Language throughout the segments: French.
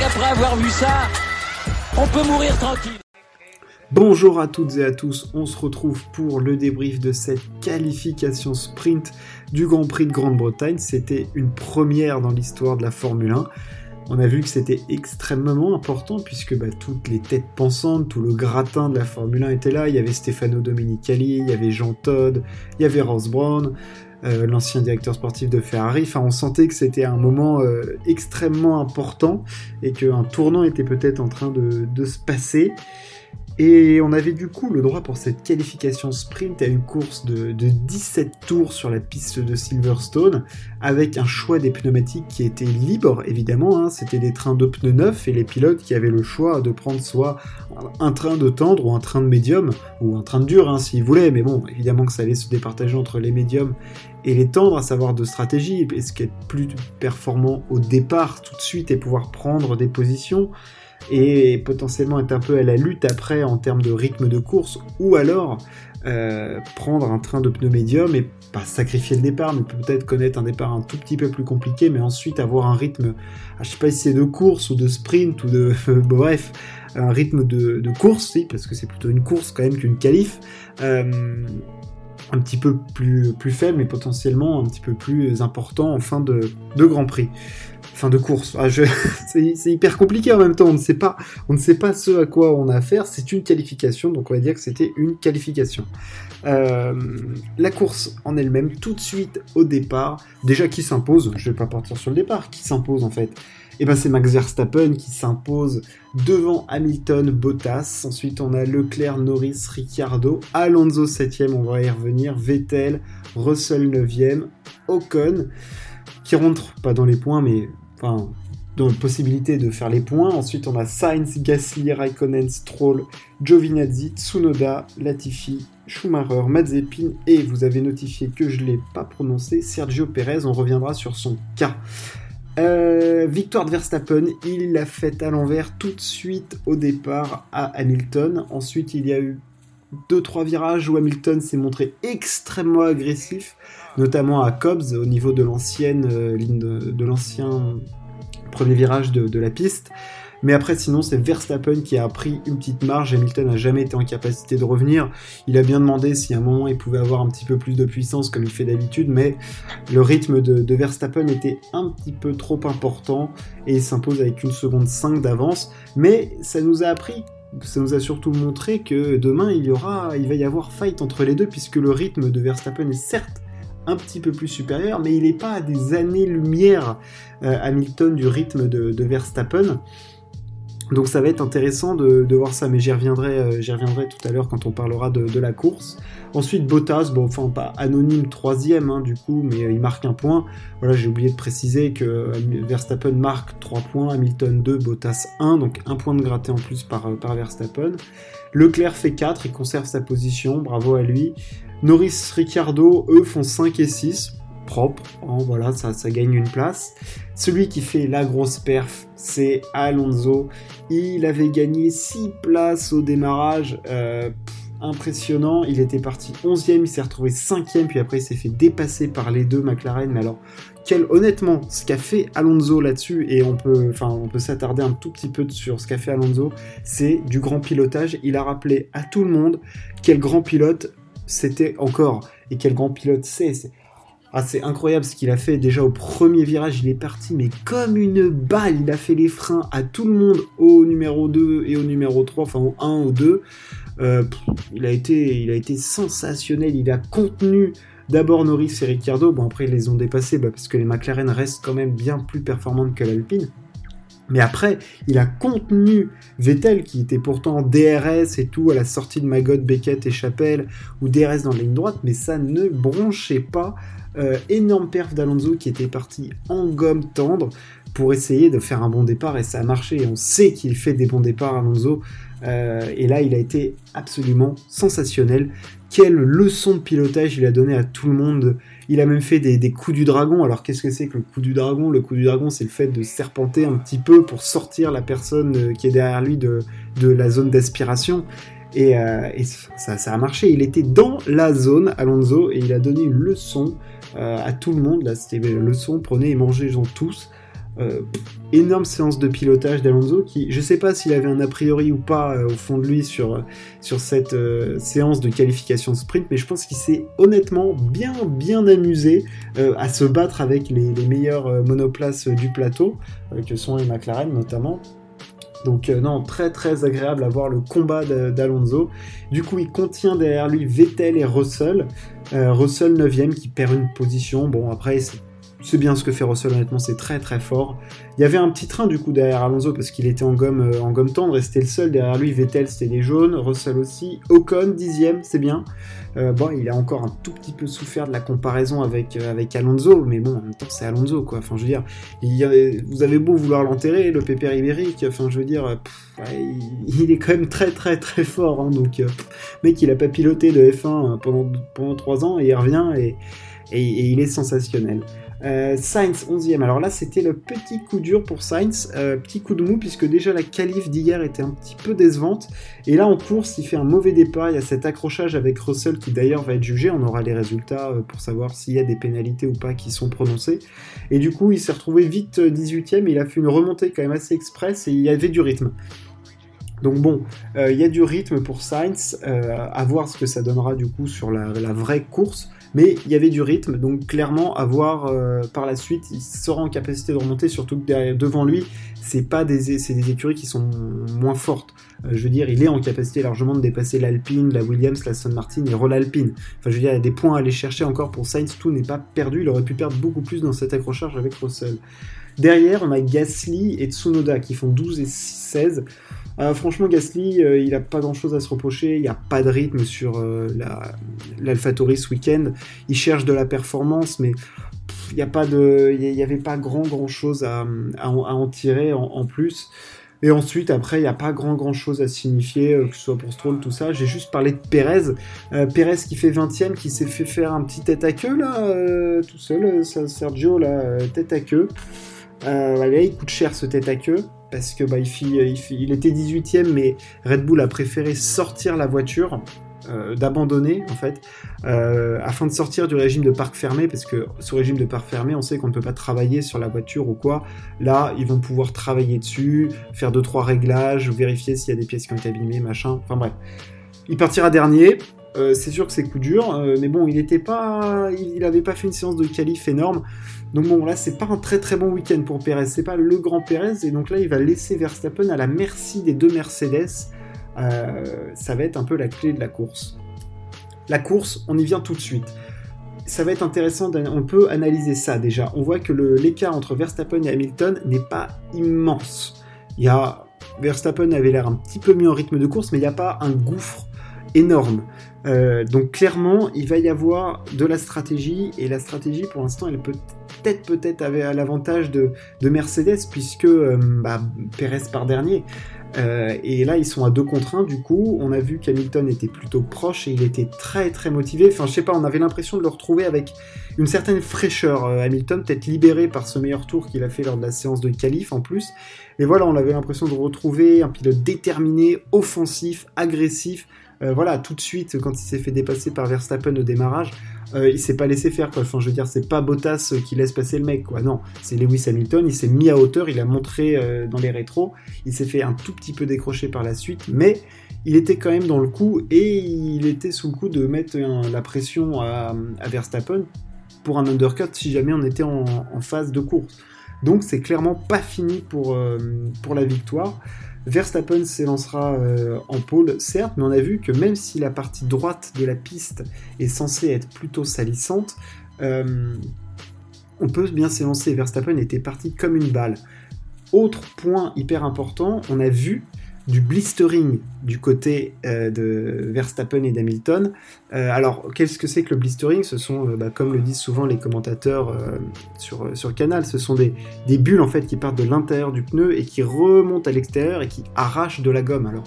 avoir vu ça, on peut mourir tranquille. Bonjour à toutes et à tous, on se retrouve pour le débrief de cette qualification sprint du Grand Prix de Grande-Bretagne. C'était une première dans l'histoire de la Formule 1. On a vu que c'était extrêmement important puisque bah, toutes les têtes pensantes, tout le gratin de la Formule 1 était là. Il y avait Stefano Domenicali, il y avait Jean Todd, il y avait Ross Brown, euh, l'ancien directeur sportif de Ferrari. Enfin, on sentait que c'était un moment euh, extrêmement important et qu'un tournant était peut-être en train de, de se passer. Et on avait du coup le droit pour cette qualification sprint à une course de, 17 tours sur la piste de Silverstone, avec un choix des pneumatiques qui était libre, évidemment. Hein. C'était des trains de pneus neufs et les pilotes qui avaient le choix de prendre soit un train de tendre ou un train de médium, ou un train de dur hein, s'ils voulaient, mais bon, évidemment que ça allait se départager entre les médiums et les tendres, à savoir de stratégie, et ce qui est plus performant au départ tout de suite et pouvoir prendre des positions et potentiellement être un peu à la lutte après en termes de rythme de course, ou alors euh, prendre un train de pneus médium et pas sacrifier le départ, mais peut-être connaître un départ un tout petit peu plus compliqué, mais ensuite avoir un rythme, ah, je sais pas si c'est de course ou de sprint ou de, bref, un rythme de, course, parce que c'est plutôt une course quand même qu'une qualif. Euh, un petit peu plus, plus faible, mais potentiellement un petit peu plus important en fin de Grand Prix fin de course. Ah, c'est hyper compliqué en même temps. On ne sait pas, on ne sait pas ce à quoi on a affaire. C'est une qualification, donc on va dire que c'était une qualification. Euh, la course en elle-même, tout de suite au départ, déjà qui s'impose? Je vais pas partir sur le départ. Qui s'impose en fait? Et eh ben c'est Max Verstappen qui s'impose devant Hamilton, Bottas. Ensuite on a Leclerc, Norris, Ricciardo, Alonso 7ème, on va y revenir, Vettel, Russell 9ème, Ocon qui rentre pas dans les points mais enfin, la possibilité de faire les points. Ensuite, on a Sainz, Gasly, Raikkonen, Stroll, Giovinazzi, Tsunoda, Latifi, Schumacher, Mazepin et vous avez notifié que je ne l'ai pas prononcé, Sergio Perez. On reviendra sur son cas. Euh, victoire de Verstappen, il l'a fait à l'envers tout de suite au départ à Hamilton. Ensuite, il y a eu 2-3 virages où Hamilton s'est montré extrêmement agressif notamment à Cobbs au niveau de l'ancienne euh, ligne de, l'ancien premier virage de, la piste. Mais après, sinon, c'est Verstappen qui a pris une petite marge. Hamilton n'a jamais été en capacité de revenir. Il a bien demandé si à un moment il pouvait avoir un petit peu plus de puissance comme il fait d'habitude, mais le rythme de, Verstappen était un petit peu trop important et il s'impose avec une seconde 5 d'avance. Mais ça nous a appris ça nous a surtout montré que demain il y aura, il va y avoir fight entre les deux puisque le rythme de Verstappen est certes un petit peu plus supérieur, mais il n'est pas à des années-lumière euh, Hamilton du rythme de, Verstappen. Donc ça va être intéressant de, voir ça, mais j'y reviendrai, euh, tout à l'heure quand on parlera de, la course. Ensuite Bottas, bon enfin pas anonyme troisième hein, du coup, mais euh, il marque un point. Voilà, j'ai oublié de préciser que Verstappen marque 3 points, Hamilton 2, Bottas 1, donc un point de gratté en plus par, par Verstappen. Leclerc fait 4, il conserve sa position, bravo à lui. Norris, Ricciardo, eux font 5 et 6, propre, hein, voilà, ça, ça gagne une place. Celui qui fait la grosse perf, c'est Alonso. Il avait gagné 6 places au démarrage. Euh, impressionnant. Il était parti 11e, il s'est retrouvé 5e, puis après il s'est fait dépasser par les deux McLaren. Mais alors, quel, honnêtement, ce qu'a fait Alonso là-dessus, et on peut, enfin, on peut s'attarder un tout petit peu sur ce qu'a fait Alonso, c'est du grand pilotage. Il a rappelé à tout le monde quel grand pilote c'était encore. Et quel grand pilote c'est. Ah, c'est incroyable ce qu'il a fait. Déjà au premier virage, il est parti, mais comme une balle. Il a fait les freins à tout le monde au numéro 2 et au numéro 3, enfin au 1, au 2. Euh, il, a été, il a été sensationnel. Il a contenu d'abord Norris et Ricciardo. Bon, après, ils les ont dépassés bah, parce que les McLaren restent quand même bien plus performantes que l'Alpine. Mais après, il a contenu Vettel, qui était pourtant DRS et tout à la sortie de Magot, Beckett et Chapelle, ou DRS dans la ligne droite, mais ça ne bronchait pas. Euh, énorme perf d'Alonso qui était parti en gomme tendre pour essayer de faire un bon départ et ça a marché. on sait qu'il fait des bons départs, Alonso. Euh, et là, il a été absolument sensationnel. Quelle leçon de pilotage il a donné à tout le monde il a même fait des, coups du dragon. Alors qu'est-ce que c'est que le coup du dragon? Le coup du dragon, c'est le fait de serpenter un petit peu pour sortir la personne euh, qui est derrière lui de, la zone d'aspiration. Et, euh, ça, a marché. Il était dans la zone, Alonso, et il a donné une leçon euh, à tout le monde. Là, c'était une leçon, prenez et mangez-en tous. Énorme séance de pilotage d'Alonso qui, je sais pas s'il avait un a priori ou pas au fond de lui sur, sur cette séance de qualification sprint, mais je pense qu'il s'est honnêtement bien bien amusé à se battre avec les, les meilleures monoplaces du plateau, que sont les McLaren notamment. Donc euh, non, très très agréable à voir le combat d'Alonso. Du coup, il contient derrière lui Vettel et Russell. Euh, Russell 9ème qui perd une position. Bon, après, c'est bien ce que fait Russell, honnêtement, c'est très très fort. Il y avait un petit train du coup derrière Alonso parce qu'il était en gomme, euh, en gomme tendre et c'était le seul derrière lui. Vettel c'était les jaunes, Russell aussi. Ocon dixième, c'est bien. Euh, bon, il a encore un tout petit peu souffert de la comparaison avec, euh, avec Alonso, mais bon, en même temps c'est Alonso quoi. Enfin, je veux dire, vous avez beau vouloir l'enterrer, le pépère ibérique. Enfin, je veux dire, il, est quand même très très très fort. Hein, donc, mec, il a pas piloté de F1 pendant pendant trois ans et il revient et, et il est sensationnel. Euh, Sainz 11e. Alors là, c'était le petit coup dur pour Sainz, euh, petit coup de mou, puisque déjà la qualif d'hier était un petit peu décevante. Et là, en course, il fait un mauvais départ. Il y a cet accrochage avec Russell qui d'ailleurs va être jugé. On aura les résultats euh, pour savoir s'il y a des pénalités ou pas qui sont prononcées. Et du coup, il s'est retrouvé vite 18e. Il a fait une remontée quand même assez express et il y avait du rythme. Donc bon, il y a du rythme pour Sainz, à voir ce que ça donnera du coup sur la vraie course mais il y avait du rythme, donc clairement à voir euh, par la suite, il sera en capacité de remonter, surtout que derrière, devant lui, c'est pas des, c'est des écuries qui sont moins fortes. Euh, je veux dire, il est en capacité largement de dépasser l'Alpine, la Williams, la San Martin et Roll Alpine. Enfin, je veux dire, il y a des points à aller chercher encore pour Sainz, tout n'est pas perdu, il aurait pu perdre beaucoup plus dans cet accrochage avec Russell. Derrière, on a Gasly et Tsunoda qui font 12 et 16. Euh, franchement, Gasly, euh, il n'a pas grand chose à se reprocher. Il n'y a pas de rythme sur euh, l'AlphaTauri ce week-end. Il cherche de la performance, mais il n'y a pas de, il avait pas grand grand chose à, en tirer en, plus. Et ensuite, après, il n'y a pas grand grand chose à signifier, que ce soit pour Stroll, tout ça. J'ai juste parlé de Perez. Perez qui fait 20ème, qui s'est fait faire un petit tête à queue, là, tout seul, Sergio, là, tête à queue. Il coûte cher ce tête à queue parce que bah, il, était 18ème, mais Red Bull a préféré sortir la voiture, euh, d'abandonner en fait, euh, afin de sortir du régime de parc fermé, parce que ce régime de parc fermé, on sait qu'on ne peut pas travailler sur la voiture ou quoi. Là, ils vont pouvoir travailler dessus, faire deux trois réglages, vérifier s'il y a des pièces qui ont été abîmées, machin. Enfin bref, il partira dernier. Euh, c'est sûr que c'est coup dur, mais bon, il n'était pas, il n'avait pas fait une séance de qualif énorme. Donc bon, là, c'est pas un très très bon week-end pour Perez, c'est pas le grand Perez, et donc là, il va laisser Verstappen à la merci des deux Mercedes. Euh, ça va être un peu la clé de la course. La course, on y vient tout de suite. Ça va être intéressant, on peut analyser ça déjà. On voit que l'écart entre Verstappen et Hamilton n'est pas immense. Y a Verstappen avait l'air un petit peu mieux en rythme de course, mais il n'y a pas un gouffre énorme. Euh, donc clairement, il va y avoir de la stratégie, et la stratégie pour l'instant, elle peut peut-être peut-être à l'avantage de, Mercedes, puisque euh, bah, Perez part dernier. Euh, et là, ils sont à deux contre 1, du coup. On a vu qu'Hamilton était plutôt proche et il était très très motivé. Enfin, je sais pas, on avait l'impression de le retrouver avec une certaine fraîcheur. Hamilton, peut-être libéré par ce meilleur tour qu'il a fait lors de la séance de qualif en plus. Et voilà, on avait l'impression de retrouver un pilote déterminé, offensif, agressif. Euh, voilà, tout de suite, quand il s'est fait dépasser par Verstappen au démarrage, euh, il s'est pas laissé faire. Enfin, je veux dire, c'est pas Bottas qui laisse passer le mec, quoi. Non, c'est Lewis Hamilton, il s'est mis à hauteur, il a montré euh, dans les rétros, il s'est fait un tout petit peu décrocher par la suite, mais il était quand même dans le coup et il était sous le coup de mettre la pression à, Verstappen pour un undercut si jamais on était en, phase de course. Donc c'est clairement pas fini pour, pour la victoire. Verstappen s'élancera euh, en pôle, certes, mais on a vu que même si la partie droite de la piste est censée être plutôt salissante, euh, on peut bien s'élancer. Verstappen était parti comme une balle. Autre point hyper important, on a vu du blistering du côté euh, de Verstappen et d'Hamilton. Euh, alors, qu'est-ce que c'est que le blistering? Ce sont, euh, bah, comme le disent souvent les commentateurs sur, sur Canal, ce sont des, des, bulles en fait qui partent de l'intérieur du pneu et qui remontent à l'extérieur et qui arrachent de la gomme. Alors,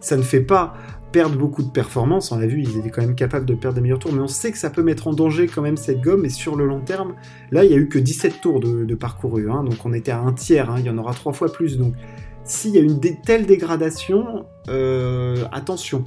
ça ne fait pas perdre beaucoup de performance, on l'a vu, ils étaient quand même capables de perdre des meilleurs tours, mais on sait que ça peut mettre en danger quand même cette gomme, et sur le long terme, là, il y a eu que 17 tours de, de parcouru, hein, donc on était à un tiers, hein, il y en aura trois fois plus, donc s'il y a une telle dégradation, euh, attention.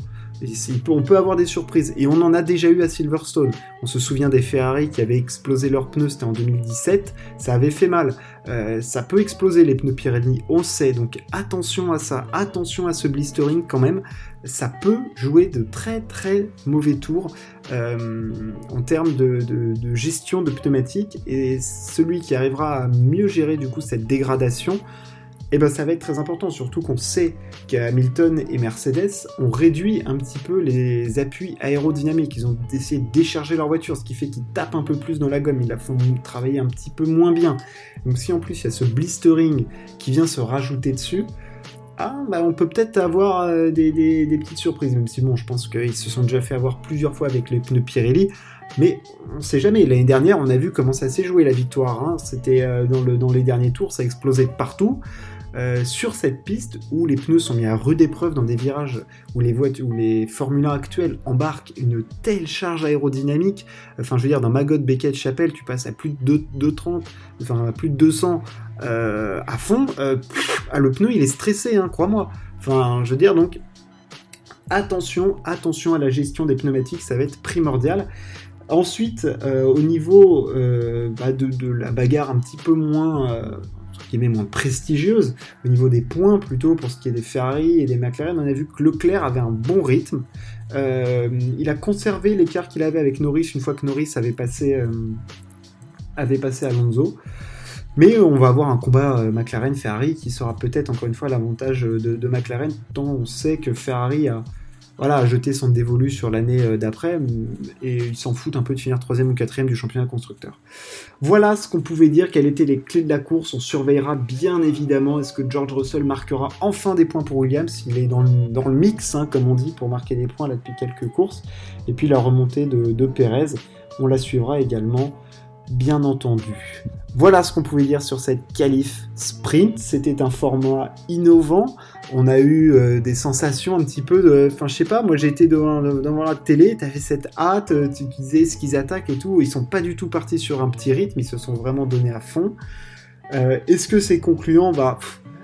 On peut avoir des surprises. Et on en a déjà eu à Silverstone. On se souvient des Ferrari qui avaient explosé leurs pneus, c'était en 2017. Ça avait fait mal. Euh, ça peut exploser les pneus Pirelli, on sait. Donc attention à ça. Attention à ce blistering quand même. Ça peut jouer de très très mauvais tours euh, en termes de, de gestion de pneumatiques. Et celui qui arrivera à mieux gérer du coup cette dégradation, eh ben ça va être très important, surtout qu'on sait qu'Hamilton et Mercedes ont réduit un petit peu les appuis aérodynamiques. Ils ont essayé de décharger leur voiture, ce qui fait qu'ils tapent un peu plus dans la gomme, ils la font travailler un petit peu moins bien. Donc si en plus il y a ce blistering qui vient se rajouter dessus, ah, bah on peut peut-être avoir euh, des, petites surprises, même si bon, je pense qu'ils se sont déjà fait avoir plusieurs fois avec les pneus Pirelli. Mais on sait jamais. L'année dernière, on a vu comment ça s'est joué la victoire. Hein. C'était euh, dans, dans les derniers tours, ça explosait partout. Euh, sur cette piste où les pneus sont mis à rude épreuve dans des virages où les voitures, où les Formule 1 actuels embarquent une telle charge aérodynamique. Enfin, je veux dire, dans Magog, Beckett, Chapelle, tu passes à plus de 230, enfin à plus de 200 euh, à fond. Euh, ah, le pneu, il est stressé, hein, crois-moi. Enfin, je veux dire, donc attention, attention à la gestion des pneumatiques, ça va être primordial. Ensuite, au niveau bah, de, la bagarre un petit peu moins qui est moins prestigieuse, au niveau des points plutôt, pour ce qui est des Ferrari et des McLaren, on a vu que Leclerc avait un bon rythme. Euh, il a conservé l'écart qu'il avait avec Norris une fois que Norris avait passé, euh, avait Alonso. Mais on va avoir un combat euh, McLaren-Ferrari qui sera peut-être encore une fois l'avantage de, de, McLaren, tant on sait que Ferrari a, voilà, jeter son dévolu sur l'année euh, d'après, et ils s'en foutent un peu de finir troisième ou quatrième du championnat constructeur. Voilà ce qu'on pouvait dire, quelles étaient les clés de la course, on surveillera bien évidemment, est-ce que George Russell marquera enfin des points pour Williams, il est dans le, mix, hein, comme on dit, pour marquer des points là depuis quelques courses, et puis la remontée de, de Perez, on la suivra également bien entendu. Voilà ce qu'on pouvait dire sur cette qualif sprint. C'était un format innovant. On a eu euh, des sensations un petit peu de. Enfin, je sais pas, moi été devant, devant, la télé, t'avais cette hâte, euh, tu disais ce qu'ils attaquent et tout. Ils sont pas du tout partis sur un petit rythme, ils se sont vraiment donnés à fond. Euh, est-ce que c'est concluant? Bah.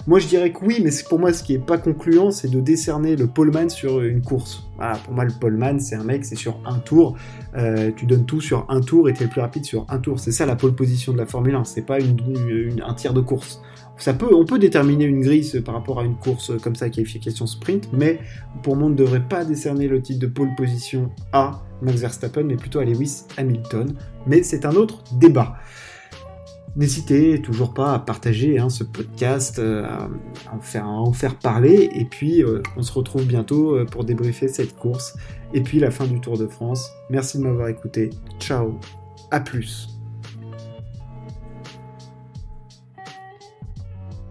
Moi, je dirais que oui, mais pour moi, ce qui est pas concluant, c'est de décerner le poleman sur une course. Voilà, pour moi, le poleman, c'est un mec, c'est sur un tour. Euh, tu donnes tout sur un tour et tu es le plus rapide sur un tour. C'est ça la pole position de la Formule 1. C'est pas un tir de course. Ça peut, on peut déterminer une grille par rapport à une course comme ça, qualification sprint, mais pour moi, on ne devrait pas décerner le titre de pole position à Max Verstappen, mais plutôt à Lewis Hamilton. Mais c'est un autre débat. N'hésitez toujours pas à partager hein, ce podcast, euh, à, en faire, parler, et puis euh, on se retrouve bientôt euh, pour débriefer cette course, et puis la fin du Tour de France. Merci de m'avoir écouté, ciao, à plus.